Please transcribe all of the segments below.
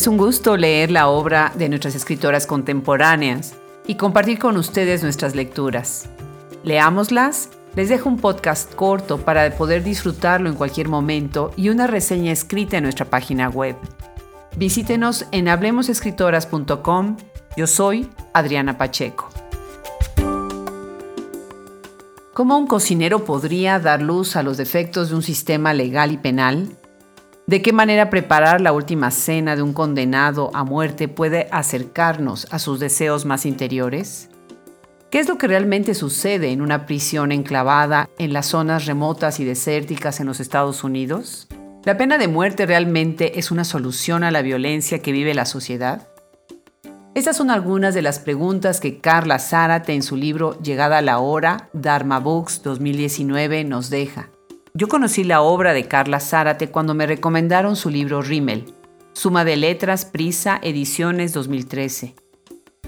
Es un gusto leer la obra de nuestras escritoras contemporáneas y compartir con ustedes nuestras lecturas. Leámoslas, les dejo un podcast corto para poder disfrutarlo en cualquier momento y una reseña escrita en nuestra página web. Visítenos en hablemosescritoras.com. Yo soy Adriana Pacheco. ¿Cómo un cocinero podría dar luz a los defectos de un sistema legal y penal? ¿De qué manera preparar la última cena de un condenado a muerte puede acercarnos a sus deseos más interiores? ¿Qué es lo que realmente sucede en una prisión enclavada en las zonas remotas y desérticas en los Estados Unidos? ¿La pena de muerte realmente es una solución a la violencia que vive la sociedad? Estas son algunas de las preguntas que Carla Zárate en su libro Llegada la Hora, Dharma Books 2019 nos deja. Yo conocí la obra de Carla Zárate cuando me recomendaron su libro Rimmel, Suma de Letras, Prisa, Ediciones 2013.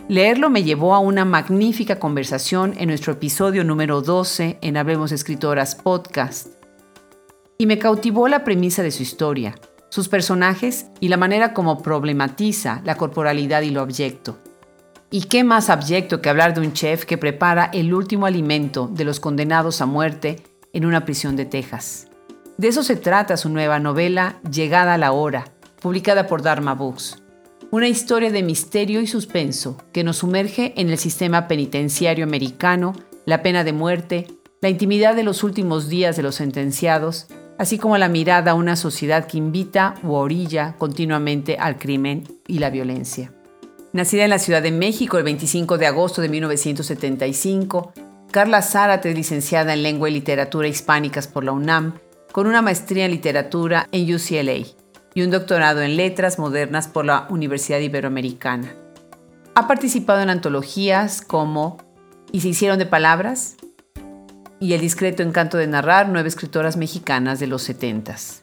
Leerlo me llevó a una magnífica conversación en nuestro episodio número 12 en Hablemos Escritoras Podcast. Y me cautivó la premisa de su historia, sus personajes y la manera como problematiza la corporalidad y lo abyecto. ¿Y qué más abyecto que hablar de un chef que prepara el último alimento de los condenados a muerte en una prisión de Texas. De eso se trata su nueva novela Llegada a la Hora, publicada por Dharma Books. Una historia de misterio y suspenso que nos sumerge en el sistema penitenciario americano, la pena de muerte, la intimidad de los últimos días de los sentenciados, así como la mirada a una sociedad que invita u orilla continuamente al crimen y la violencia. Nacida en la Ciudad de México el 25 de agosto de 1975, Carla Zárate licenciada en Lengua y Literatura Hispánicas por la UNAM, con una maestría en literatura en UCLA y un doctorado en Letras Modernas por la Universidad Iberoamericana. Ha participado en antologías como Y se hicieron de palabras y El discreto encanto de narrar, nueve escritoras mexicanas de los setentas.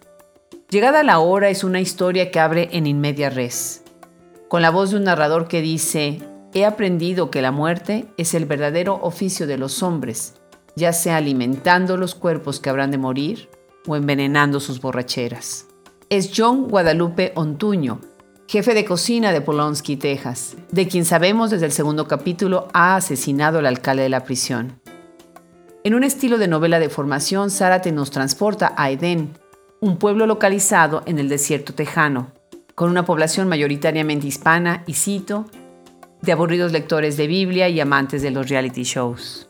Llegada la hora es una historia que abre en inmedia res, con la voz de un narrador que dice, He aprendido que la muerte es el verdadero oficio de los hombres, ya sea alimentando los cuerpos que habrán de morir o envenenando sus borracheras. Es John Guadalupe Ontuño, jefe de cocina de Polonsky, Texas, de quien sabemos desde el segundo capítulo ha asesinado al alcalde de la prisión. En un estilo de novela de formación, Zárate nos transporta a Edén, un pueblo localizado en el desierto tejano, con una población mayoritariamente hispana y, cito, de aburridos lectores de Biblia y amantes de los reality shows,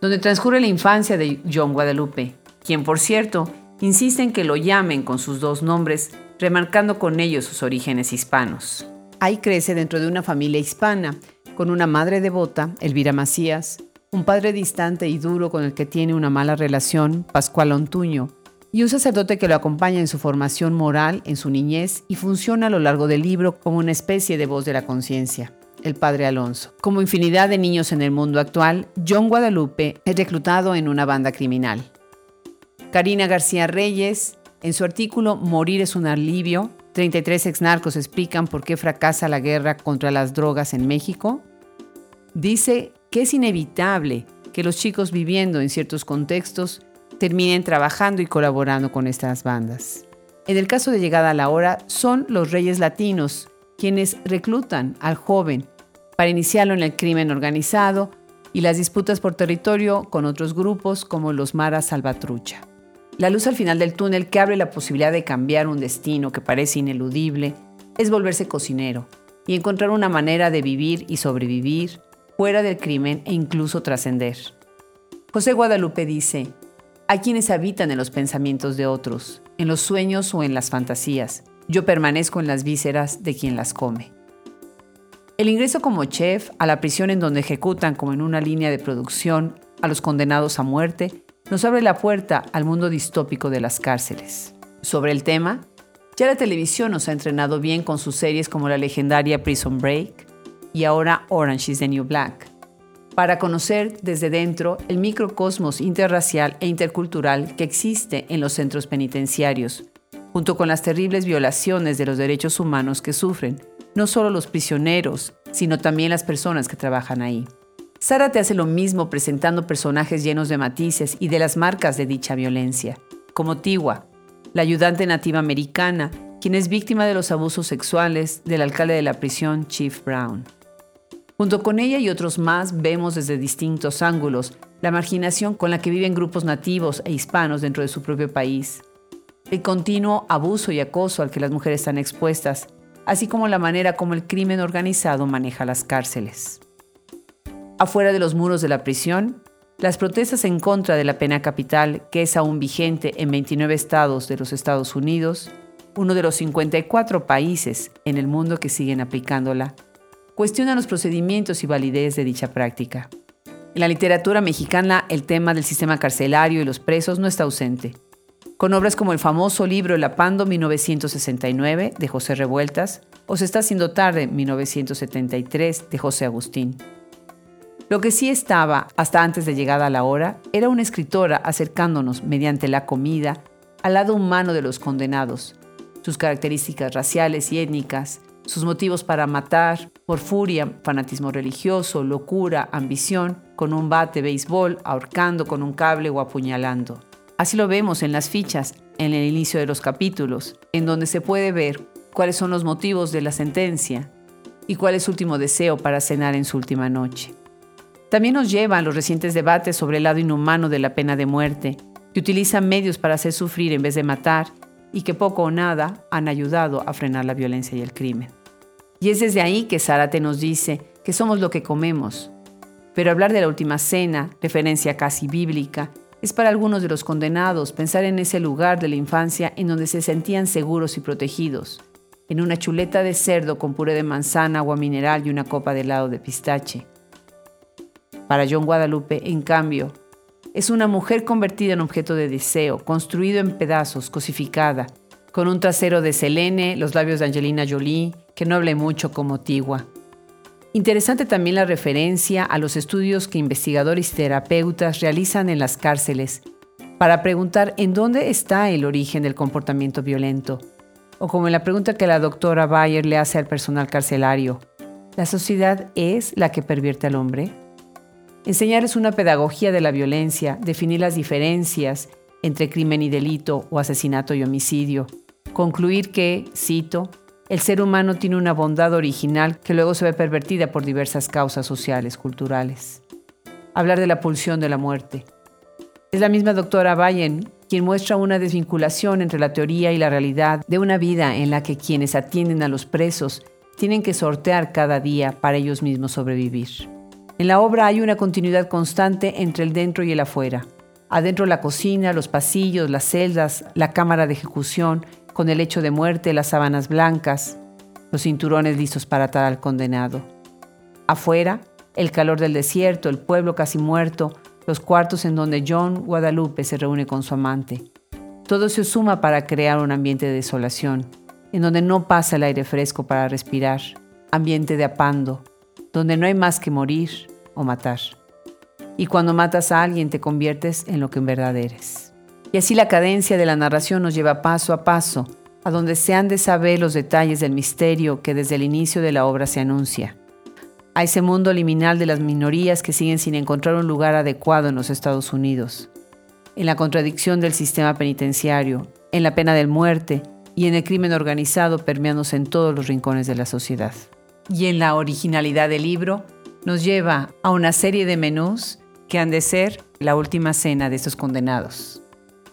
donde transcurre la infancia de John Guadalupe, quien por cierto insiste en que lo llamen con sus dos nombres, remarcando con ellos sus orígenes hispanos. Ahí crece dentro de una familia hispana, con una madre devota, Elvira Macías, un padre distante y duro con el que tiene una mala relación, Pascual Ontuño, y un sacerdote que lo acompaña en su formación moral en su niñez y funciona a lo largo del libro como una especie de voz de la conciencia el padre Alonso. Como infinidad de niños en el mundo actual, John Guadalupe es reclutado en una banda criminal. Karina García Reyes, en su artículo Morir es un alivio, 33 exnarcos explican por qué fracasa la guerra contra las drogas en México, dice que es inevitable que los chicos viviendo en ciertos contextos terminen trabajando y colaborando con estas bandas. En el caso de Llegada a la Hora, son los reyes latinos quienes reclutan al joven para iniciarlo en el crimen organizado y las disputas por territorio con otros grupos como los Maras Salvatrucha. La luz al final del túnel que abre la posibilidad de cambiar un destino que parece ineludible es volverse cocinero y encontrar una manera de vivir y sobrevivir fuera del crimen e incluso trascender. José Guadalupe dice, hay quienes habitan en los pensamientos de otros, en los sueños o en las fantasías. Yo permanezco en las vísceras de quien las come. El ingreso como chef a la prisión en donde ejecutan como en una línea de producción a los condenados a muerte nos abre la puerta al mundo distópico de las cárceles. Sobre el tema, ya la televisión nos ha entrenado bien con sus series como la legendaria Prison Break y ahora Orange is the New Black, para conocer desde dentro el microcosmos interracial e intercultural que existe en los centros penitenciarios, junto con las terribles violaciones de los derechos humanos que sufren no solo los prisioneros, sino también las personas que trabajan ahí. Sara te hace lo mismo presentando personajes llenos de matices y de las marcas de dicha violencia, como Tiwa, la ayudante nativa americana, quien es víctima de los abusos sexuales del alcalde de la prisión, Chief Brown. Junto con ella y otros más vemos desde distintos ángulos la marginación con la que viven grupos nativos e hispanos dentro de su propio país, el continuo abuso y acoso al que las mujeres están expuestas, así como la manera como el crimen organizado maneja las cárceles. Afuera de los muros de la prisión, las protestas en contra de la pena capital, que es aún vigente en 29 estados de los Estados Unidos, uno de los 54 países en el mundo que siguen aplicándola, cuestionan los procedimientos y validez de dicha práctica. En la literatura mexicana, el tema del sistema carcelario y los presos no está ausente. Con obras como el famoso libro El Apando 1969 de José Revueltas o Se está haciendo tarde 1973 de José Agustín. Lo que sí estaba, hasta antes de llegada a la hora, era una escritora acercándonos, mediante la comida, al lado humano de los condenados, sus características raciales y étnicas, sus motivos para matar, por furia, fanatismo religioso, locura, ambición, con un bate béisbol, ahorcando con un cable o apuñalando. Así lo vemos en las fichas, en el inicio de los capítulos, en donde se puede ver cuáles son los motivos de la sentencia y cuál es su último deseo para cenar en su última noche. También nos llevan los recientes debates sobre el lado inhumano de la pena de muerte, que utiliza medios para hacer sufrir en vez de matar y que poco o nada han ayudado a frenar la violencia y el crimen. Y es desde ahí que Zárate nos dice que somos lo que comemos. Pero hablar de la última cena, referencia casi bíblica, es para algunos de los condenados pensar en ese lugar de la infancia en donde se sentían seguros y protegidos, en una chuleta de cerdo con puré de manzana, agua mineral y una copa de helado de pistache. Para John Guadalupe, en cambio, es una mujer convertida en objeto de deseo, construido en pedazos, cosificada, con un trasero de Selene, los labios de Angelina Jolie, que no hable mucho como Tigua. Interesante también la referencia a los estudios que investigadores y terapeutas realizan en las cárceles para preguntar en dónde está el origen del comportamiento violento, o como en la pregunta que la doctora Bayer le hace al personal carcelario, ¿la sociedad es la que pervierte al hombre? Enseñarles una pedagogía de la violencia, definir las diferencias entre crimen y delito o asesinato y homicidio. Concluir que, cito, el ser humano tiene una bondad original que luego se ve pervertida por diversas causas sociales, culturales. Hablar de la pulsión de la muerte. Es la misma doctora Bayen quien muestra una desvinculación entre la teoría y la realidad de una vida en la que quienes atienden a los presos tienen que sortear cada día para ellos mismos sobrevivir. En la obra hay una continuidad constante entre el dentro y el afuera. Adentro la cocina, los pasillos, las celdas, la cámara de ejecución, con el hecho de muerte, las sábanas blancas, los cinturones listos para atar al condenado. Afuera, el calor del desierto, el pueblo casi muerto, los cuartos en donde John Guadalupe se reúne con su amante. Todo se suma para crear un ambiente de desolación, en donde no pasa el aire fresco para respirar, ambiente de apando, donde no hay más que morir, o matar. Y cuando matas a alguien te conviertes en lo que en verdad eres. Y así la cadencia de la narración nos lleva paso a paso a donde se han de saber los detalles del misterio que desde el inicio de la obra se anuncia. A ese mundo liminal de las minorías que siguen sin encontrar un lugar adecuado en los Estados Unidos. En la contradicción del sistema penitenciario, en la pena de muerte y en el crimen organizado permeándose en todos los rincones de la sociedad. Y en la originalidad del libro, nos lleva a una serie de menús que han de ser la última cena de estos condenados.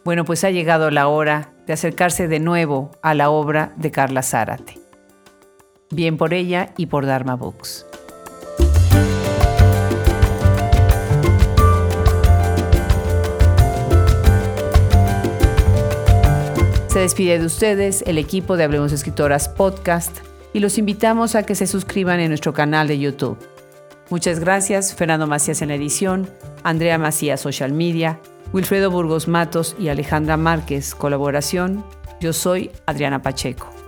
Bueno, pues ha llegado la hora de acercarse de nuevo a la obra de Carla Zárate. Bien por ella y por Dharma Books. Se despide de ustedes el equipo de Hablemos Escritoras Podcast y los invitamos a que se suscriban en nuestro canal de YouTube. Muchas gracias, Fernando Macías en la edición, Andrea Macías Social Media, Wilfredo Burgos Matos y Alejandra Márquez, colaboración. Yo soy Adriana Pacheco.